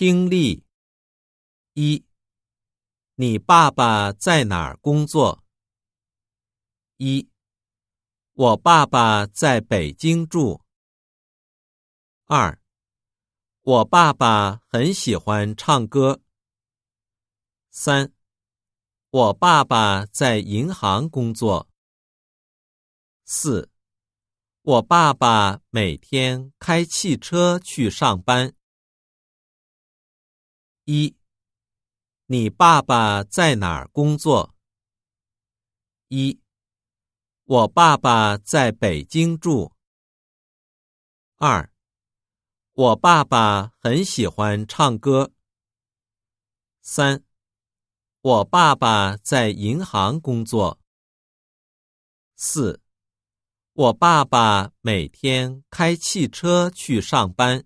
听力一：你爸爸在哪儿工作？一：我爸爸在北京住。二：我爸爸很喜欢唱歌。三：我爸爸在银行工作。四：我爸爸每天开汽车去上班。一，你爸爸在哪儿工作？一，我爸爸在北京住。二，我爸爸很喜欢唱歌。三，我爸爸在银行工作。四，我爸爸每天开汽车去上班。